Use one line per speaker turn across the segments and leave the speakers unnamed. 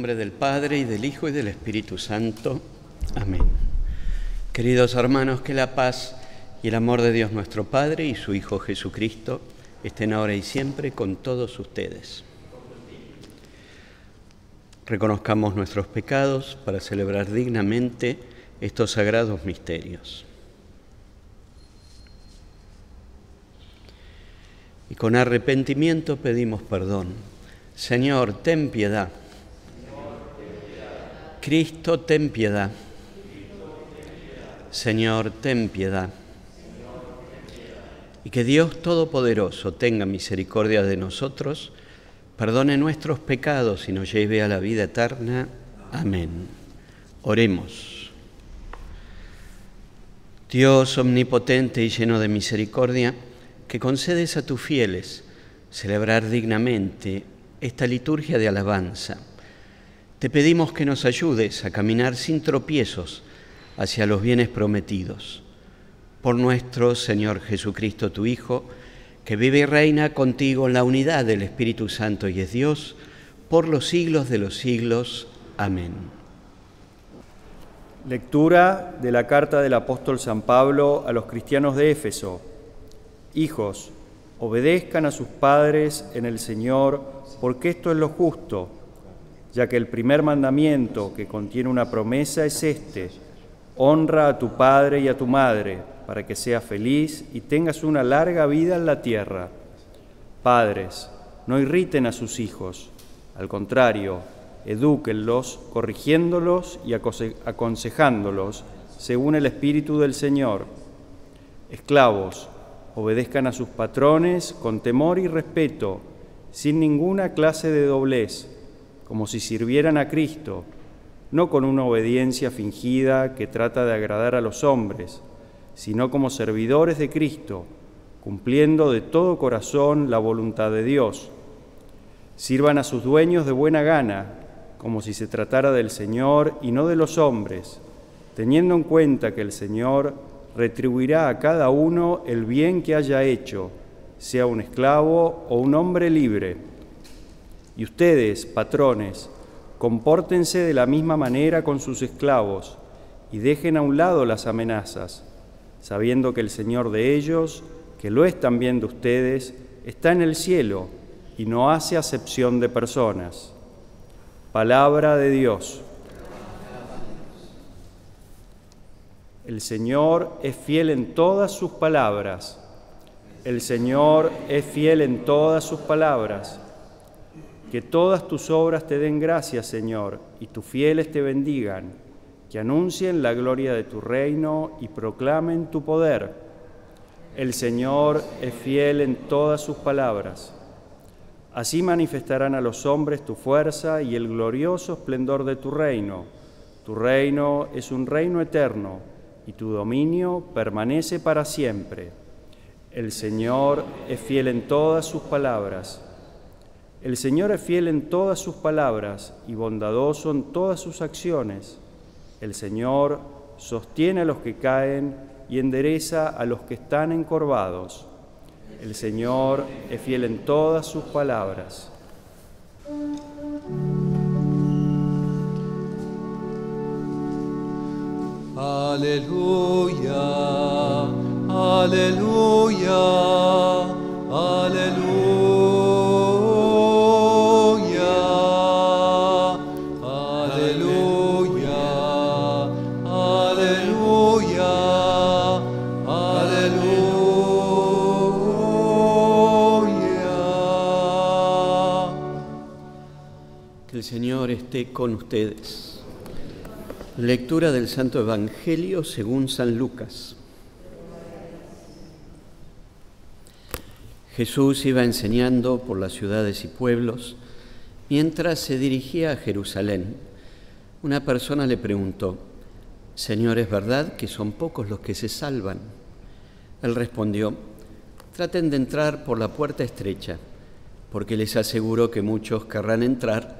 nombre del Padre y del Hijo y del Espíritu Santo. Amén. Queridos hermanos, que la paz y el amor de Dios nuestro Padre y su Hijo Jesucristo estén ahora y siempre con todos ustedes. Reconozcamos nuestros pecados para celebrar dignamente estos sagrados misterios. Y con arrepentimiento pedimos perdón. Señor, ten piedad. Cristo, ten piedad. Señor, ten piedad. Y que Dios Todopoderoso tenga misericordia de nosotros, perdone nuestros pecados y nos lleve a la vida eterna. Amén. Oremos. Dios omnipotente y lleno de misericordia, que concedes a tus fieles celebrar dignamente esta liturgia de alabanza. Te pedimos que nos ayudes a caminar sin tropiezos hacia los bienes prometidos. Por nuestro Señor Jesucristo, tu Hijo, que vive y reina contigo en la unidad del Espíritu Santo y es Dios, por los siglos de los siglos. Amén.
Lectura de la carta del apóstol San Pablo a los cristianos de Éfeso. Hijos, obedezcan a sus padres en el Señor, porque esto es lo justo, ya que el primer mandamiento que contiene una promesa es este, honra a tu padre y a tu madre, para que seas feliz y tengas una larga vida en la tierra. Padres, no irriten a sus hijos, al contrario, edúquenlos, corrigiéndolos y aconsejándolos según el Espíritu del Señor. Esclavos, obedezcan a sus patrones con temor y respeto, sin ninguna clase de doblez, como si sirvieran a Cristo, no con una obediencia fingida que trata de agradar a los hombres, sino como servidores de Cristo, cumpliendo de todo corazón la voluntad de Dios. Sirvan a sus dueños de buena gana, como si se tratara del Señor y no de los hombres, teniendo en cuenta que el Señor retribuirá a cada uno el bien que haya hecho, sea un esclavo o un hombre libre. Y ustedes, patrones, compórtense de la misma manera con sus esclavos y dejen a un lado las amenazas sabiendo que el Señor de ellos, que lo es también de ustedes, está en el cielo y no hace acepción de personas. Palabra de Dios. El Señor es fiel en todas sus palabras. El Señor es fiel en todas sus palabras. Que todas tus obras te den gracias, Señor, y tus fieles te bendigan que anuncien la gloria de tu reino y proclamen tu poder. El Señor es fiel en todas sus palabras. Así manifestarán a los hombres tu fuerza y el glorioso esplendor de tu reino. Tu reino es un reino eterno y tu dominio permanece para siempre. El Señor es fiel en todas sus palabras. El Señor es fiel en todas sus palabras y bondadoso en todas sus acciones. El Señor sostiene a los que caen y endereza a los que están encorvados. El Señor es fiel en todas sus palabras.
Aleluya, aleluya, aleluya.
Esté con ustedes. Lectura del Santo Evangelio según San Lucas. Jesús iba enseñando por las ciudades y pueblos. Mientras se dirigía a Jerusalén, una persona le preguntó, Señor, ¿es verdad que son pocos los que se salvan? Él respondió, traten de entrar por la puerta estrecha, porque les aseguro que muchos querrán entrar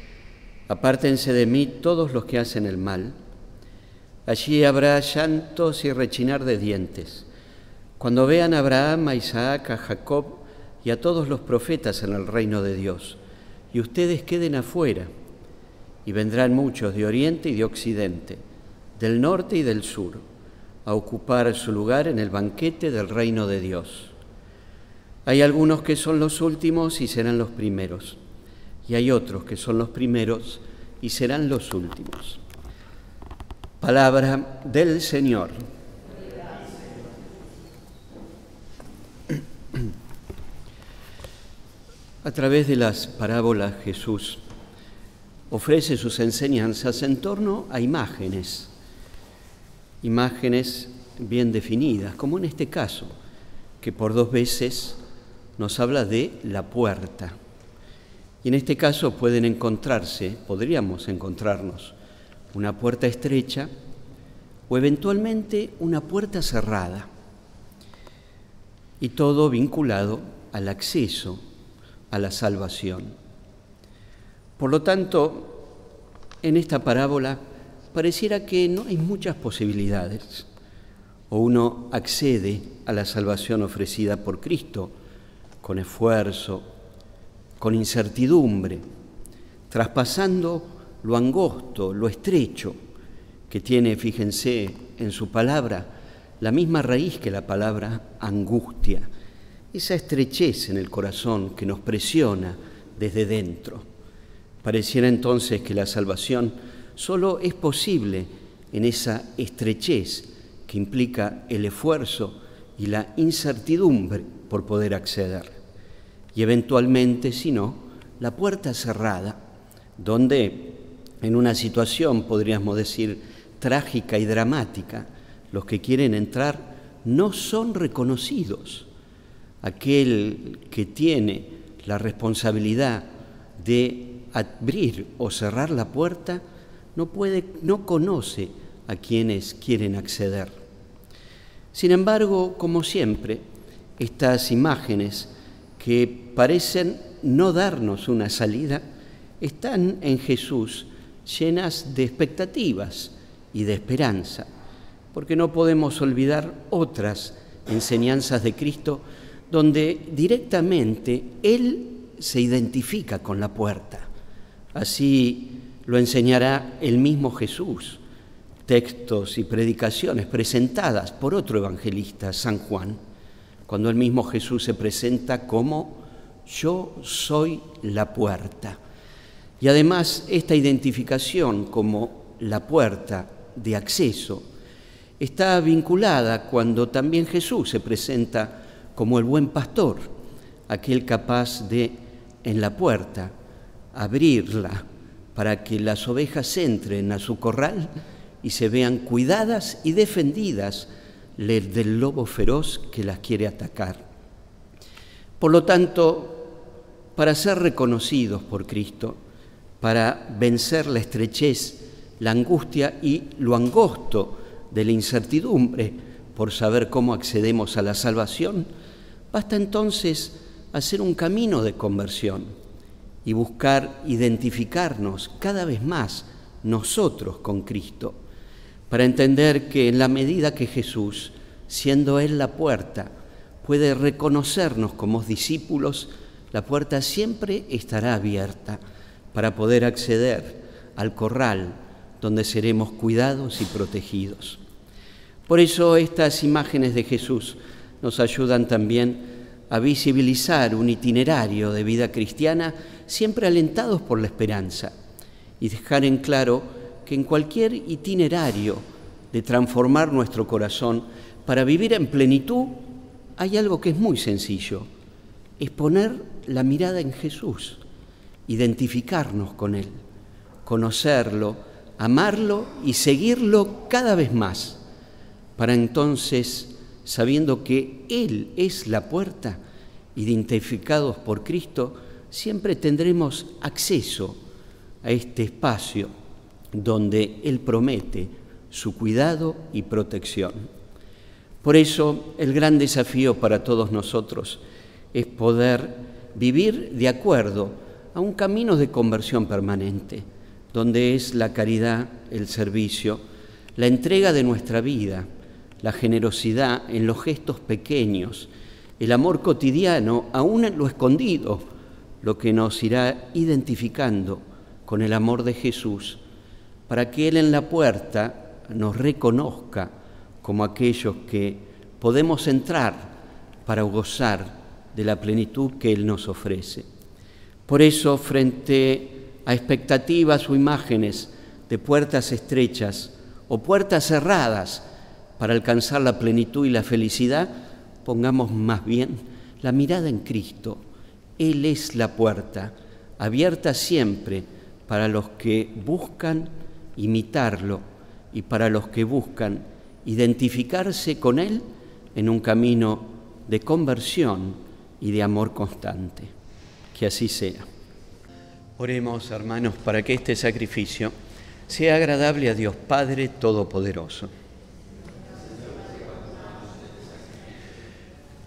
Apártense de mí todos los que hacen el mal. Allí habrá llantos y rechinar de dientes. Cuando vean a Abraham, a Isaac, a Jacob y a todos los profetas en el reino de Dios, y ustedes queden afuera, y vendrán muchos de oriente y de occidente del norte y del sur, a ocupar su lugar en el banquete del reino de Dios. Hay algunos que son los últimos y serán los primeros, y hay otros que son los primeros y serán los últimos. Palabra del Señor. A través de las parábolas Jesús ofrece sus enseñanzas en torno a imágenes imágenes bien definidas, como en este caso, que por dos veces nos habla de la puerta. Y en este caso pueden encontrarse, podríamos encontrarnos, una puerta estrecha o eventualmente una puerta cerrada. Y todo vinculado al acceso a la salvación. Por lo tanto, en esta parábola pareciera que no hay muchas posibilidades. O uno accede a la salvación ofrecida por Cristo con esfuerzo, con incertidumbre, traspasando lo angosto, lo estrecho, que tiene, fíjense, en su palabra, la misma raíz que la palabra angustia, esa estrechez en el corazón que nos presiona desde dentro. Pareciera entonces que la salvación solo es posible en esa estrechez que implica el esfuerzo y la incertidumbre por poder acceder. Y eventualmente, si no, la puerta cerrada, donde en una situación, podríamos decir, trágica y dramática, los que quieren entrar no son reconocidos. Aquel que tiene la responsabilidad de abrir o cerrar la puerta no, puede, no conoce a quienes quieren acceder. Sin embargo, como siempre, estas imágenes que parecen no darnos una salida, están en Jesús llenas de expectativas y de esperanza, porque no podemos olvidar otras enseñanzas de Cristo donde directamente Él se identifica con la puerta. Así lo enseñará el mismo Jesús, textos y predicaciones presentadas por otro evangelista, San Juan, cuando el mismo Jesús se presenta como yo soy la puerta. Y además esta identificación como la puerta de acceso está vinculada cuando también Jesús se presenta como el buen pastor, aquel capaz de en la puerta abrirla para que las ovejas entren a su corral y se vean cuidadas y defendidas del lobo feroz que las quiere atacar. Por lo tanto, para ser reconocidos por Cristo, para vencer la estrechez, la angustia y lo angosto de la incertidumbre por saber cómo accedemos a la salvación, basta entonces hacer un camino de conversión y buscar identificarnos cada vez más nosotros con Cristo, para entender que en la medida que Jesús, siendo Él la puerta, puede reconocernos como discípulos, la puerta siempre estará abierta para poder acceder al corral donde seremos cuidados y protegidos. Por eso estas imágenes de Jesús nos ayudan también a visibilizar un itinerario de vida cristiana siempre alentados por la esperanza y dejar en claro que en cualquier itinerario de transformar nuestro corazón para vivir en plenitud hay algo que es muy sencillo, es poner la mirada en Jesús, identificarnos con Él, conocerlo, amarlo y seguirlo cada vez más, para entonces sabiendo que Él es la puerta, identificados por Cristo, siempre tendremos acceso a este espacio donde Él promete su cuidado y protección. Por eso el gran desafío para todos nosotros es poder vivir de acuerdo a un camino de conversión permanente, donde es la caridad, el servicio, la entrega de nuestra vida, la generosidad en los gestos pequeños, el amor cotidiano, aún en lo escondido, lo que nos irá identificando con el amor de Jesús, para que Él en la puerta nos reconozca como aquellos que podemos entrar para gozar de la plenitud que Él nos ofrece. Por eso, frente a expectativas o imágenes de puertas estrechas o puertas cerradas para alcanzar la plenitud y la felicidad, pongamos más bien la mirada en Cristo. Él es la puerta, abierta siempre para los que buscan imitarlo y para los que buscan identificarse con Él en un camino de conversión y de amor constante. Que así sea. Oremos, hermanos, para que este sacrificio sea agradable a Dios Padre Todopoderoso.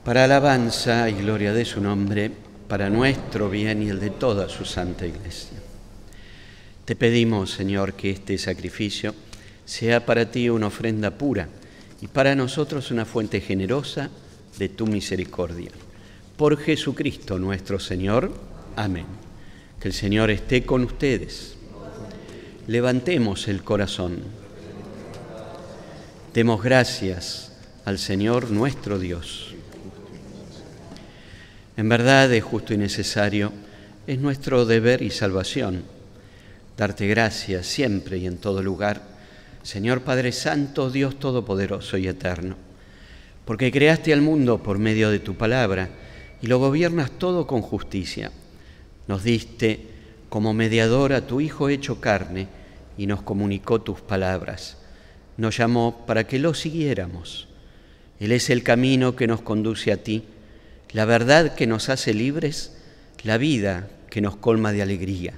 Para alabanza y gloria de su nombre, para nuestro bien y el de toda su santa iglesia. Te pedimos, Señor, que este sacrificio sea para ti una ofrenda pura y para nosotros una fuente generosa de tu misericordia. Por Jesucristo nuestro Señor. Amén. Que el Señor esté con ustedes. Levantemos el corazón. Demos gracias al Señor nuestro Dios. En verdad es justo y necesario, es nuestro deber y salvación darte gracias siempre y en todo lugar, Señor Padre Santo, Dios Todopoderoso y Eterno, porque creaste al mundo por medio de tu palabra y lo gobiernas todo con justicia. Nos diste como mediador a tu Hijo hecho carne y nos comunicó tus palabras. Nos llamó para que lo siguiéramos. Él es el camino que nos conduce a ti, la verdad que nos hace libres, la vida que nos colma de alegría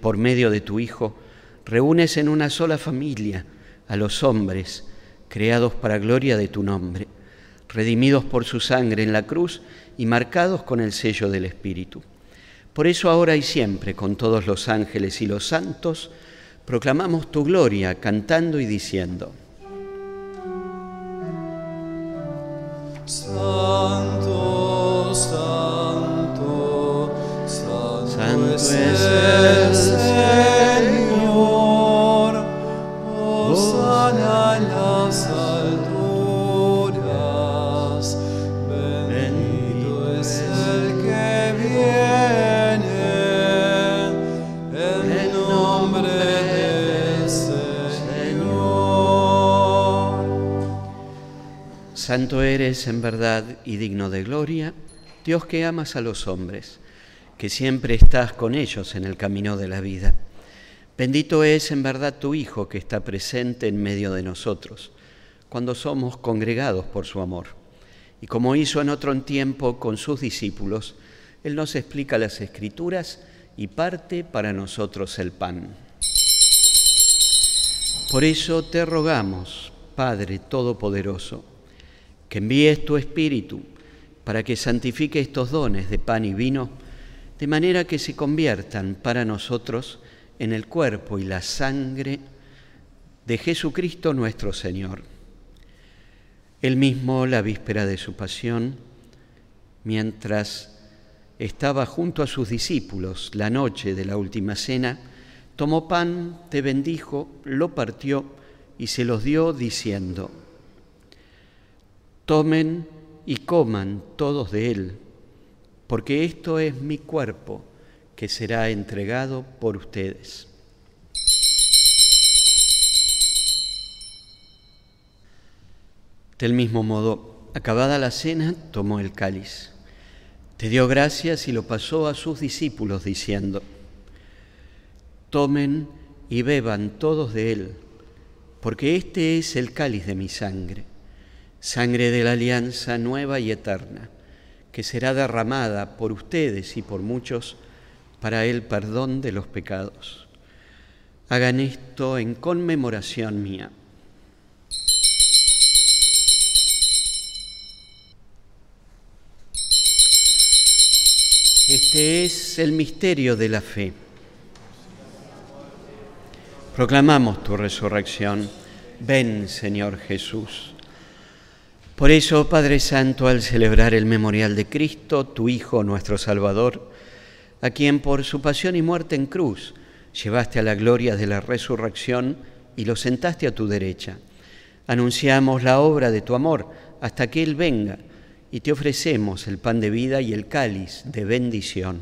por medio de tu Hijo, reúnes en una sola familia a los hombres creados para gloria de tu nombre, redimidos por su sangre en la cruz y marcados con el sello del Espíritu. Por eso ahora y siempre, con todos los ángeles y los santos, proclamamos tu gloria cantando y diciendo. En verdad y digno de gloria, Dios que amas a los hombres que siempre estás con ellos en el camino de la vida. Bendito es en verdad tu Hijo que está presente en medio de nosotros, cuando somos congregados por su amor. Y como hizo en otro tiempo con sus discípulos, Él nos explica las escrituras y parte para nosotros el pan. Por eso te rogamos, Padre Todopoderoso, que envíes tu Espíritu para que santifique estos dones de pan y vino, de manera que se conviertan para nosotros en el cuerpo y la sangre de Jesucristo nuestro Señor. Él mismo, la víspera de su pasión, mientras estaba junto a sus discípulos la noche de la última cena, tomó pan, te bendijo, lo partió y se los dio diciendo, tomen y coman todos de él porque esto es mi cuerpo que será entregado por ustedes. Del mismo modo, acabada la cena, tomó el cáliz, te dio gracias y lo pasó a sus discípulos diciendo, tomen y beban todos de él, porque este es el cáliz de mi sangre, sangre de la alianza nueva y eterna que será derramada por ustedes y por muchos para el perdón de los pecados. Hagan esto en conmemoración mía. Este es el misterio de la fe. Proclamamos tu resurrección. Ven, Señor Jesús. Por eso, Padre Santo, al celebrar el memorial de Cristo, tu Hijo, nuestro Salvador, a quien por su pasión y muerte en cruz llevaste a la gloria de la resurrección y lo sentaste a tu derecha, anunciamos la obra de tu amor hasta que Él venga y te ofrecemos el pan de vida y el cáliz de bendición.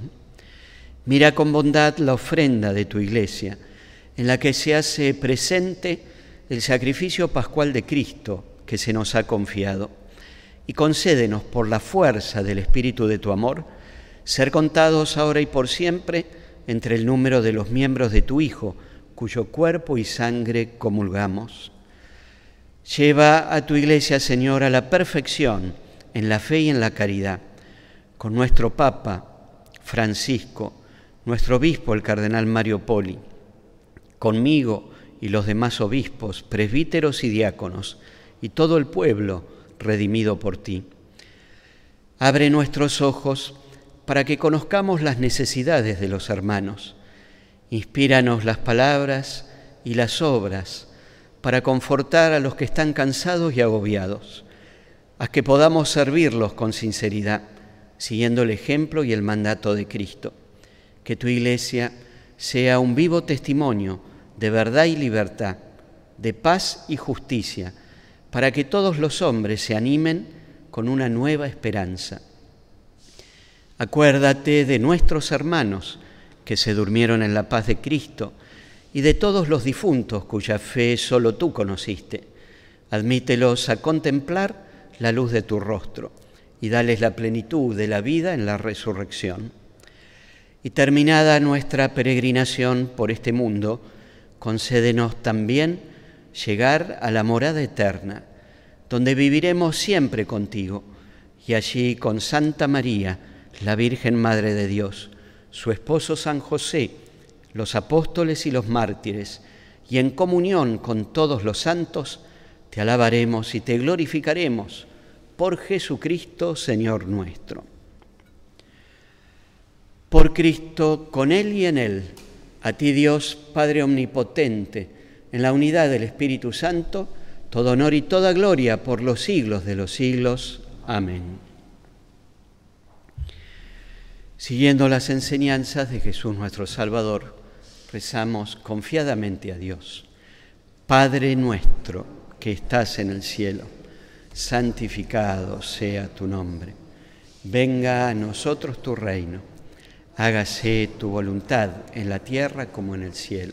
Mira con bondad la ofrenda de tu iglesia, en la que se hace presente el sacrificio pascual de Cristo que se nos ha confiado, y concédenos por la fuerza del Espíritu de tu amor, ser contados ahora y por siempre entre el número de los miembros de tu Hijo, cuyo cuerpo y sangre comulgamos. Lleva a tu iglesia, Señor, a la perfección en la fe y en la caridad, con nuestro Papa Francisco, nuestro obispo el cardenal Mario Poli, conmigo y los demás obispos, presbíteros y diáconos, y todo el pueblo redimido por ti. Abre nuestros ojos para que conozcamos las necesidades de los hermanos. Inspíranos las palabras y las obras para confortar a los que están cansados y agobiados Haz que podamos servirlos con sinceridad, siguiendo el ejemplo y el mandato de Cristo. Que tu iglesia sea un vivo testimonio de verdad y libertad, de paz y justicia, para que todos los hombres se animen con una nueva esperanza. Acuérdate de nuestros hermanos que se durmieron en la paz de Cristo y de todos los difuntos cuya fe solo tú conociste. Admítelos a contemplar la luz de tu rostro y dales la plenitud de la vida en la resurrección. Y terminada nuestra peregrinación por este mundo, concédenos también llegar a la morada eterna, donde viviremos siempre contigo, y allí con Santa María, la Virgen Madre de Dios, su esposo San José, los apóstoles y los mártires, y en comunión con todos los santos, te alabaremos y te glorificaremos por Jesucristo, Señor nuestro. Por Cristo, con Él y en Él, a ti Dios, Padre Omnipotente, en la unidad del Espíritu Santo, todo honor y toda gloria por los siglos de los siglos. Amén. Siguiendo las enseñanzas de Jesús nuestro Salvador, rezamos confiadamente a Dios. Padre nuestro que estás en el cielo santificado sea tu nombre. Venga a nosotros tu reino. Hágase tu voluntad en la tierra como en el cielo.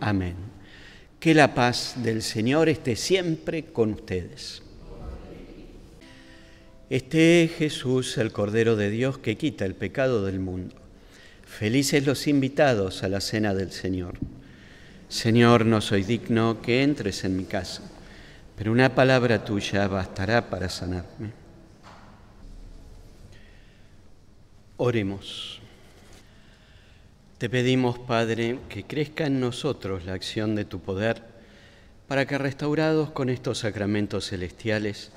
Amén. Que la paz del Señor esté siempre con ustedes. Este es Jesús, el Cordero de Dios que quita el pecado del mundo. Felices los invitados a la cena del Señor. Señor, no soy digno que entres en mi casa, pero una palabra tuya bastará para sanarme. Oremos. Te pedimos, Padre, que crezca en nosotros la acción de tu poder, para que restaurados con estos sacramentos celestiales,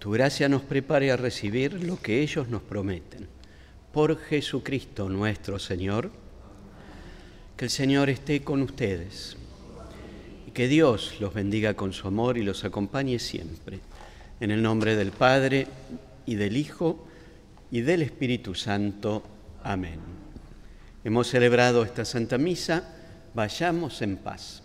tu gracia nos prepare a recibir lo que ellos nos prometen. Por Jesucristo nuestro Señor, Que el Señor esté con ustedes y que Dios los bendiga con su amor y los acompañe siempre. En el nombre del Padre y del Hijo y del Espíritu Santo. Amén. Hemos celebrado esta Santa Misa, vayamos en paz.